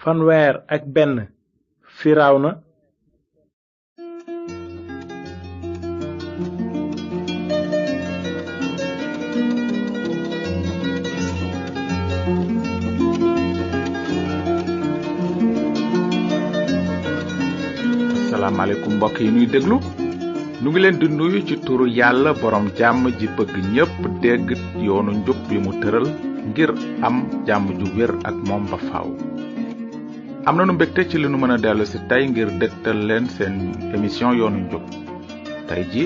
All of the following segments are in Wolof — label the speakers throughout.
Speaker 1: fanweer ak benn firawna
Speaker 2: asalaamaaleykum mbokk yi nuy déglu nu ngi leen di nuyu ci turu yàlla borom jàmm ji bëgg ñépp dégg yoonu njub bi mu tëral ngir am jàmm ju wér ak moom ba faaw. am na nu mbégte ci li nu mën a dellu si tey ngir dégtal leen seen émission yoonu njub tey ji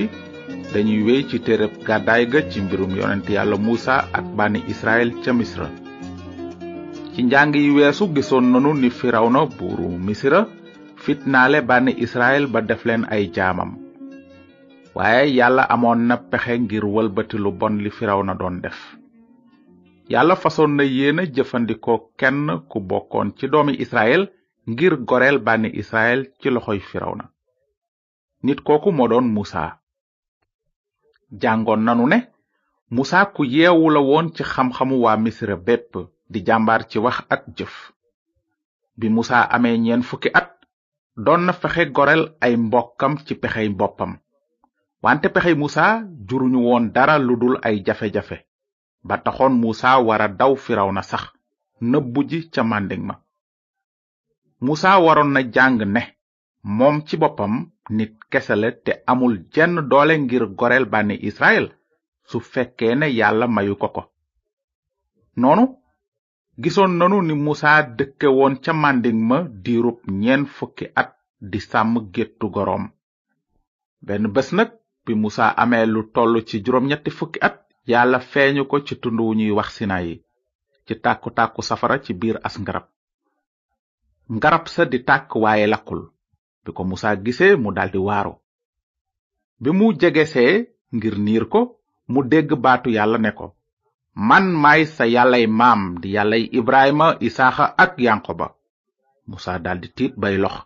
Speaker 2: dañuy wéy ci téereb gàddaay ga ci mbirum yonent yàlla Muusa ak bànni Israël ca Misra ci njàng yi weesu gisoon nanu ni Firawna buuru Misra fitnaale bànni Israël ba def leen ay jaamam waaye yàlla amoon na pexe ngir wëlbati lu bon li firaw na doon def yàlla fasoon na yéena jëfandikoo kenn ku bokkoon ci doomi israel ngir goreel bànni israel ci loxoy firaw na nit kooku moo doon musa jàngoon nanu ne musa ku yeewu la woon ci xam-xamu waa misra bépp di jàmbaar ci wax ak jëf bi musa amee ñeen fukki at doon na fexe goreel ay mbokkam ci pexey boppam wante pexey muusa juruñu woon dara lu dul ay jafe-jafe ba taxoon muusa wara daw firaw na sax nëbbu ji ca màndiŋ ma muusa waroon na jàng ne moom ci boppam nit kese la te amul jenn doole ngir goreel bànni israel su fekkee ne yàlla mayu ko ko noonu gisoon nanu ni musaa dëkke woon ca màndiŋ ma diirub ñeent fukki at di sàmm géttu goroom benn bés nag bi musaa amee lu toll ci juróom ñetti fukki at yàlla feeñu ko ci tund wu ñuy wax sinayi ci tàkku tàkku safara ci biir as ngarab ngarab sa di tàkk waaye lakkul bi ko musaa gisee mu daldi waaru bi mu jegesee ngir niir ko mu dégg baatu yàlla ne ko man maay sa yàllay maam di yàllay ibrahima isaaxa ak yanqoba musaa daldi tiit bay lox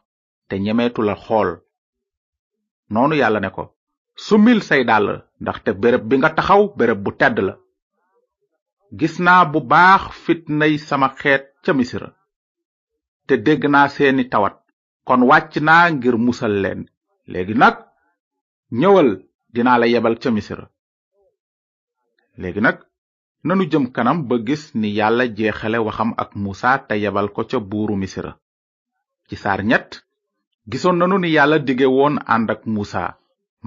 Speaker 2: te ñemeetu la xool noonu yàlla ne ko sumil say dàll ndaxte béréb bi nga taxaw béréb bu tedd la gis naa bu baax fitnay sama xeet ca misira te dégg naa seeni tawat kon wàcc naa ngir musal leen léegi nag ñëwal dinaa la yebal ca misira léegi nag nanu jëm kanam ba gis ni yàlla jeexale waxam ak muusa te yebal ko ca buuru misira ci saar ñett gisoon nanu ni yàlla dige woon ànd ak muusa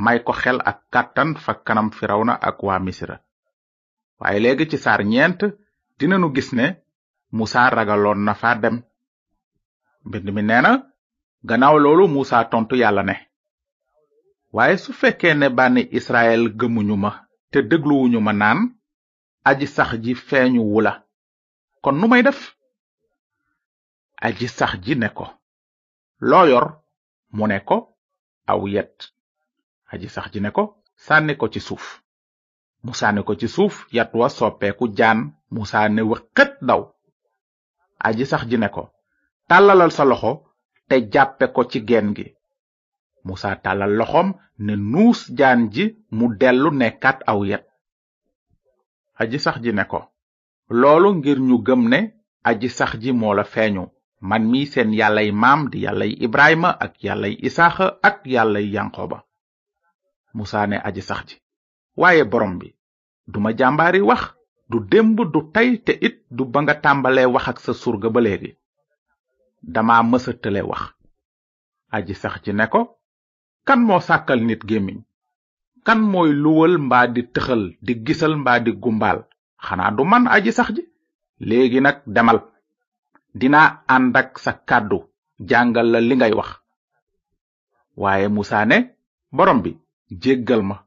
Speaker 2: may ko xel ak kàttan fa kanam na ak waa misira waaye léegi ci saar ñeent dinanu gis ne musa ragaloon na fa dem mbind mi nee na gannaaw loolu musa tontu yàlla ne waaye su fekkee ne bànni israel gëmuñu ma te dégluwuñu ma naan aji sax ji feeñu wula kon nu may def aji sax ji ne ko loo yor mu ne ko aw yet aji sax ji ne ko sànni ko ci suuf musaa ne ko ci suuf yat wa soppeeku jaan musaa ne wëqët daw aji sax ji ne ko tàllalal sa loxo te jàppe ko ci geen gi musa tàllal loxoom ne nuus jaan ji mu dellu nekkaat aw yet aji sax ji ne ko loolu ngir ñu gëm ne aji sax ji moo la feeñu man mi seen yàllay maam di yàllay ibrahima ak yàllay isaaxa ak yàllay yanqoba musa ne aji sax ji waaye borom bi duma jàmbaari wax du démb du tey te it du ba nga tàmbalee wax ak sa surga ba léegi dama mësa tële wax aji sax ji ne ko kan moo sàkkal nit gémmiñ kan mooy luwal mbaa di tëxal di gisal mbaa di gumbaal xanaa du man aji sax ji léegi nag demal dinaa ànd ak sa kàddu jàngal la li ngay wax waaye musa ne borom bi jéggal ma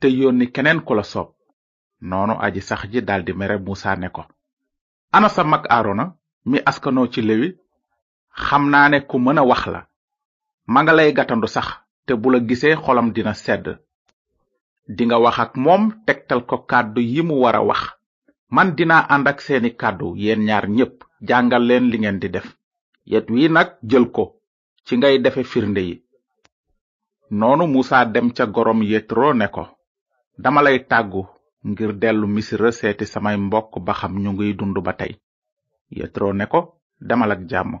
Speaker 2: te yónni keneen ku la soob noonu aji sax ji daldi mere musa ne ko ana sa mag aarona mi askanoo ci lewi xam naa ne ku mën a wax la ma nga lay gatandu sax te bu la gisee xolam dina sedd dinga wax ak moom tegtal ko kàddu yi mu war a wax man dinaa ànd ak seeni kàddu yeen ñaar ñépp jàngal leen li ngeen di def yet wi nag jël ko ci ngay defe firnde yi noonu musa dem ca gorom yetro ne ko dama lay tàggu ngir dellu misira seeti samay mbokk ba xam ñu ngiy dund ba tey yetro ne ko demal ak jàmm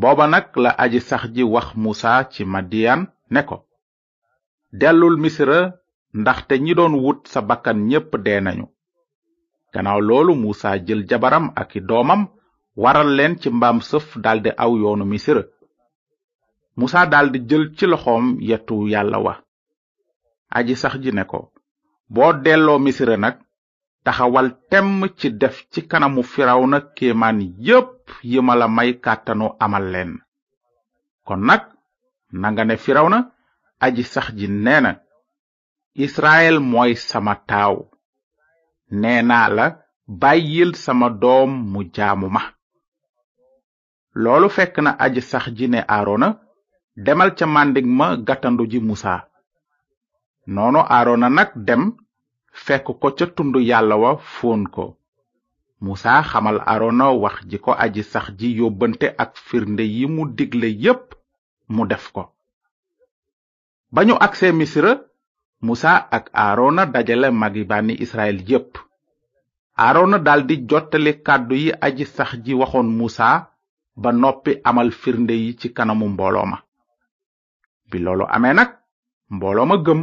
Speaker 2: booba nag la aji sax ji wax musa ci madiyan ne ko dellul misra ndaxte ñi doon wut sa bakkan ñépp dee nañu gannaaw loolu muusa jël jabaram ak i doomam waral leen ci mbaam sëf daldi aw yoonu misra muusa daldi jël ci loxoom yetu yàlla wa aji sax ji ne ko boo delloo misra nag taxawal temm ci def ci kanamu firawna kéemaan yépp yi ma la may kàttanu amal leen kon nag nanga ne firawna aji sax ji nee na israel mooy sama taaw nee naa la bàyyil sama doom mu jaamu ma loolu fekk na aji sax ji ne aarona demal ca màndig ma gàttandu ji musa noonu aarona nag dem fekk ko ca tund yàlla wa fóon ko musa xamal aarona wax ji ko aji sax ji yóbbante ak firnde yi mu digle yépp mu def ko ba ñu agsee misra musa ak aarona dajale magi bànni israel yépp aarona daldi jottali kàddu yi aji sax ji waxoon musa ba noppi amal firnde yi ci kanamu mbooloo ma bi loolu amee nag mbooloo ma gëm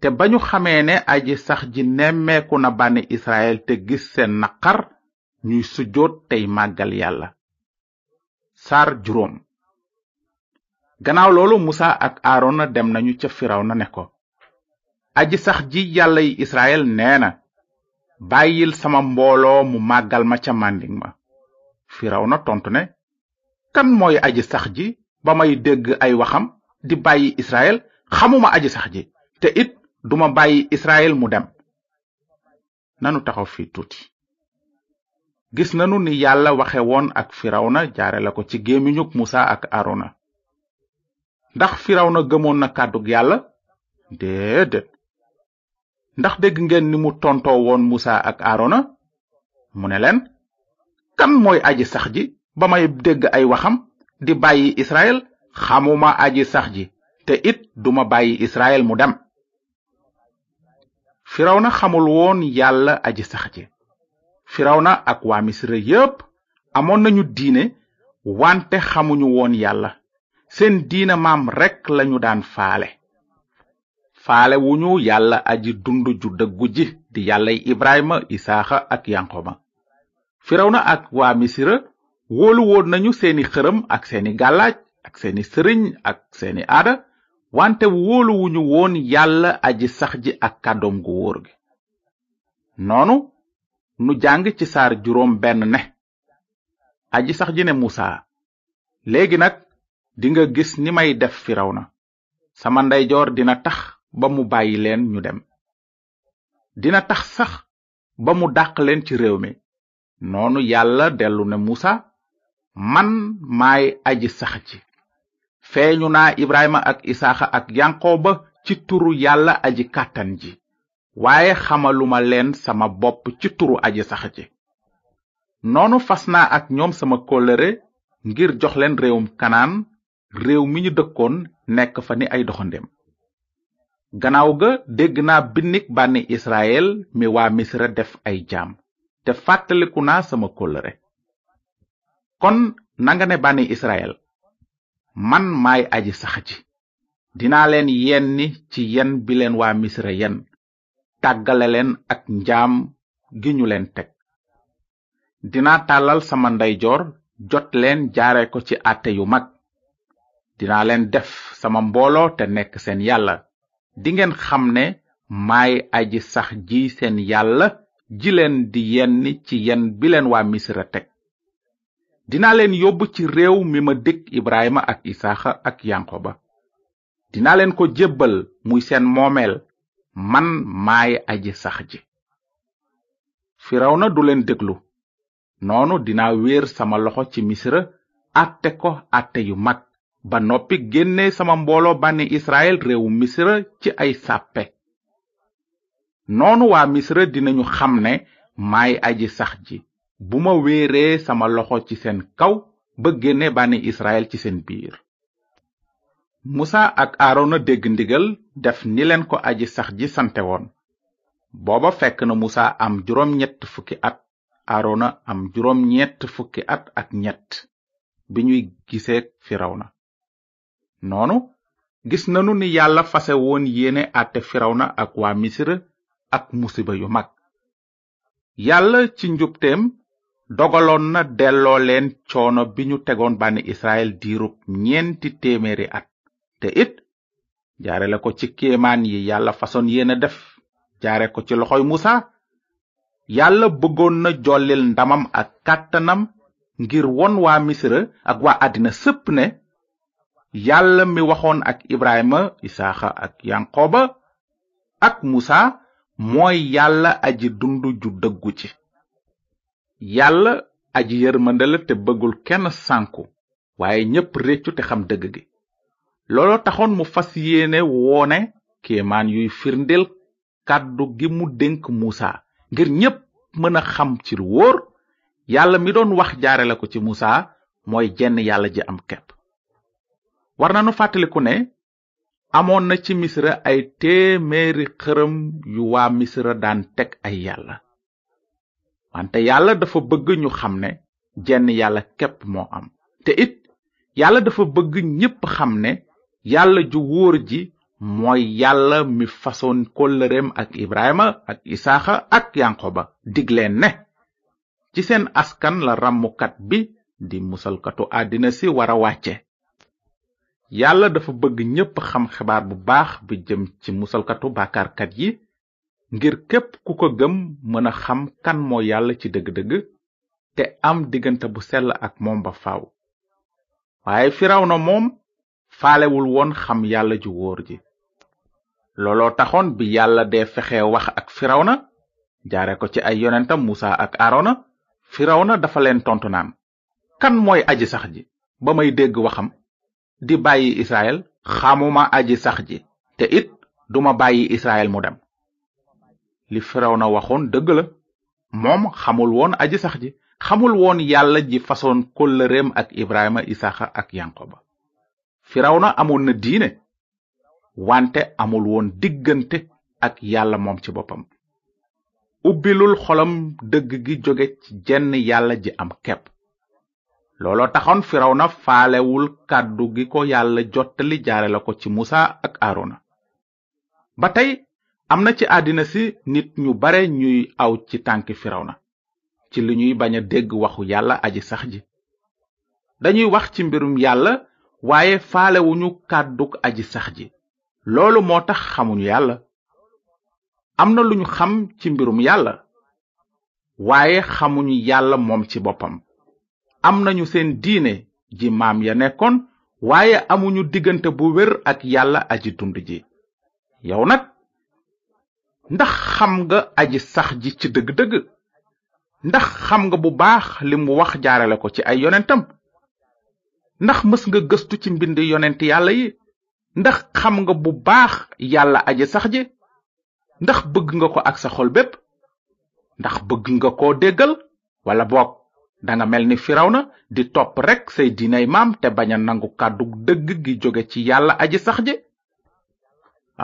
Speaker 2: te ba ñu xamee ne aji sax ji nemmeeku na bànni israel te gis seen naqar ñuy sujjóot tey màggal yàlla saar juróom gannaaw loolu musa ak aarona dem nañu ca firaw na ne ko aji sax ji yàllay israel nee na bàyyil sama mbooloo mu màggal ma ca màndiŋ ma firaw na tontu ne kan mooy aji sax ji ba may dégg ay waxam di bàyyi israel xamuma aji sax ji te it duma bàyyi israel mu dem nanu taxaw fi tuuti gis nanu ni yàlla waxe woon ak firawna jaare la ko ci gémmiñug musa ak arona ndax firawna gëmoon na kàddug yàlla déedéet ndax dégg ngeen ni mu tontoo woon musa ak arona mu ne leen kan mooy aji sax ji ba may dégg ay waxam di bàyyi israel xamuma aji sax ji te it duma bàyyi israel mu dem na xamul woon yàlla aji sax ji na ak waa misra yépp amoon nañu diine wante xamuñu woon yàlla seen diina maam rekk lañu daan faale faale wuñu yàlla aji dund ju dëggu ji di yàllay ibrahima isaaxa ak yanqoba firawna ak waa misira wóolu woon nañu seeni xërëm ak seeni gàllaaj ak seeni sëriñ ak seeni aada wante wóoluwuñu woon yàlla aji sax ji ak kàddoom gu wóor gi noonu nu jàng ci saar juróom benn ne aji sax ji ne musa léegi nag dinga gis ni may def na sama ndeyjoor dina tax ba mu bàyyi leen ñu dem dina tax sax ba mu dàq leen ci réew mi noonu yàlla dellu ne musa man maay aji sax ji feeñu naa ibrahima ak isaaxa ak yanqooba ci turu yàlla aji kàttan ji waaye xamaluma leen sama bopp ci turu aji sax ji noonu fas naa ak ñoom sama kóllëre ngir jox leen réewum kanaan réew mi ñu dëkkoon nekk fa ni ay doxandem gannaaw ga dégg naa binnik bànni israel mi waa misra def ay jaam te fàttaliku naa sama kóllëre kon nanga ne bànni israel man maay aji sax ji dinaa leen yenni ci yen bi leen waa misra yen tàggale leen ak njaam gi ñu leen teg dinaa tàllal sama ndeyjoor jot leen jaare ko ci àtte yu mag dinaa leen def sama mbooloo te nekk seen yàlla dingeen xam ne maay aji sax ji seen yàlla ji leen di yenn ci yen bi leen waa misra teg dinaa leen yóbbu ci réew mi ma dig ibrahima ak isaaxa ak yanqoba dinaa leen ko jébbal muy seen moomeel man maay aji sax ji na du leen déglu noonu dinaa wéer sama loxo ci misra àtte ko àtte yu mag ba noppi génne sama mbooloo bànni israel réewu misra ci ay sàppe noonu waa misra dinañu xam ne maay aji sax ji bu ma wéeree sama loxo ci seen kaw ba génne bànni israel ci seen biir musa ak aarona dégg ndigal def ni leen ko aji sax ji sante woon booba fekk na musa am juróom ñett fukki at aarona am juróom ñett fukki at ak ñett bi ñuy gisee firawna noonu gis nanu ni yàlla fase woon yéene àtte firawna ak waa misira ak musiba yu mag yàlla ci njubteem dogaloon na delloo leen coono bi ñu tegoon bànni israel diirub ñeenti téeméeri at te it jaare la ko ci kéemaan yi yàlla fasoon yéene def jaare ko ci loxoy musa yàlla bëggoon na jollil ndamam ak kàttanam ngir won waa misra ak waa àddina sëpp ne yàlla mi waxoon ak ibrahima isaaxa ak yanqooba ak musa mooy yàlla aji dund ju dëggu ci yàlla aji yërmande la te bëggul kenn sànku waaye ñépp réccu te xam dëgg gi looloo taxoon mu fas yéene woone kéemaan yuy firndeel kàddu gi mu dénk muusa ngir ñépp mën a xam ci lu wóor yàlla mi doon wax jaare la ko ci muusa mooy jenn yàlla ji am kepp war nanu fàttaliku ne amoon na ci misra ay téeméeri xërëm yu waa misra daan teg ay yàlla wante yàlla dafa bëgg ñu xam ne jenn yàlla képp moo am te it yàlla dafa bëgg ñépp xam ne yàlla ju wóor ji mooy yàlla mi fasoon kóllëreem ak ibrahima ak isaaxa ak yanqoba digleen ne ci seen askan la ràmmukat bi di musalkatu àddina si wara wàcce yàlla dafa bëgg ñépp xam xibaar bu baax bi jëm ci musalkatu bàkkaarkat yi ngir képp ku ko gëm mën a xam kan moo yàlla ci dëgg-dëgg te am diggante bu sell ak moom ba faaw waaye na moom faalewul woon xam yàlla ju wóor ji looloo taxoon bi yàlla dee fexe wax ak na jaare ko ci ay yonentam musa ak aarona na dafa leen tontu naan kan mooy aji sax ji ba may dégg waxam di bàyyi israel xamuma aji sax ji te it duma bàyyi israel mu dem li firaw na waxoon dëgg la moom xamul woon aji sax ji xamul woon yàlla ji fasoon kóllëreem ak ibrahima isaxa ak yanqoba firaw na amoon na diine wante amul woon diggante ak yàlla moom ci boppam ubbilul xolam dëgg gi jóge ci jenn yàlla ji am kepp looloo taxoon na faalewul kàddu gi ko yàlla jottali jaare la ko ci musa ak aarona ba tey am na ci àddina si nit ñu bare ñuy aw ci tànki na ci li ñuy bañ a dégg waxu yàlla aji sax ji dañuy wax ci mbirum yàlla waaye faalewuñu kàddug aji sax ji loolu moo tax xamuñu yàlla am na lu ñu xam ci mbirum yàlla waaye xamuñu yàlla moom ci boppam am nañu seen diine ji maam ya nekkoon waaye amuñu diggante bu wér ak yàlla aji dund ji yow nag ndax xam nga aji sax ji ci dëgg-dëgg ndax xam nga bu baax li mu wax jaarale ko ci ay yonentam ndax mës nga gëstu ci mbind yonent yàlla yi ndax xam nga bu baax yàlla aji sax ji ndax bëgg nga ko ak sa xol bépp ndax bëgg nga ko déggal wala boog danga mel ni na di topp rekk say diinay maam te bañ a nangu kàddu dëgg gi jóge ci yàlla aji sax ji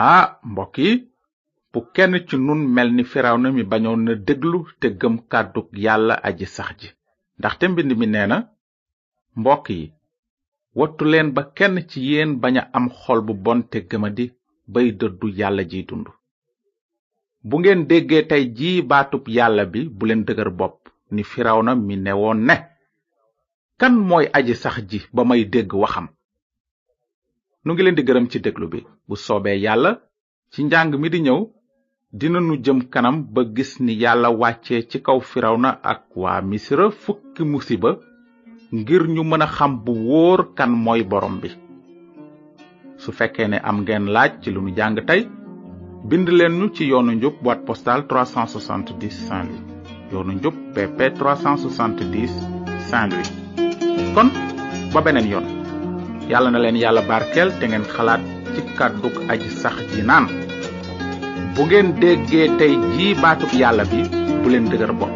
Speaker 2: ah mbokk yi bu kenn ci nun mel ni firawna mi bañoon na déglu te gëm kàddug yàlla aji sax ji ndaxte mbind mi nee na mbokk yi wattu leen ba kenn ci yéen bañ a am xol bu bon te gëmadi bay dëddu yàlla ji dund bu ngeen déggee tey jii baatub yàlla bi bu leen dëgër bopp ni firawna mi ne woon ne kan mooy aji sax ji ba may dégg waxam nu ngi leen di gërëm ci déglu bi bu soobee yàlla ci njàng mi di ñëw dinanu jëm kanam ba gis ni yàlla wàccee ci kaw na ak waa misira fukki musiba ngir ñu mën a xam bu wóor kan mooy borom bi su fekkee ne am ngeen laaj ci lu nu jàng tey bind leen nu ci yoonu njub boîte postale 370 Saint-Louis yoonu njub PP 370 Saint-Louis kon ba beneen yoon yàlla na leen yàlla barkeel te ngeen xalaat ci kàddug aji sax ji naan bu ngeen déggee tey jii baatub yàlla bi bu leen dëgër bopp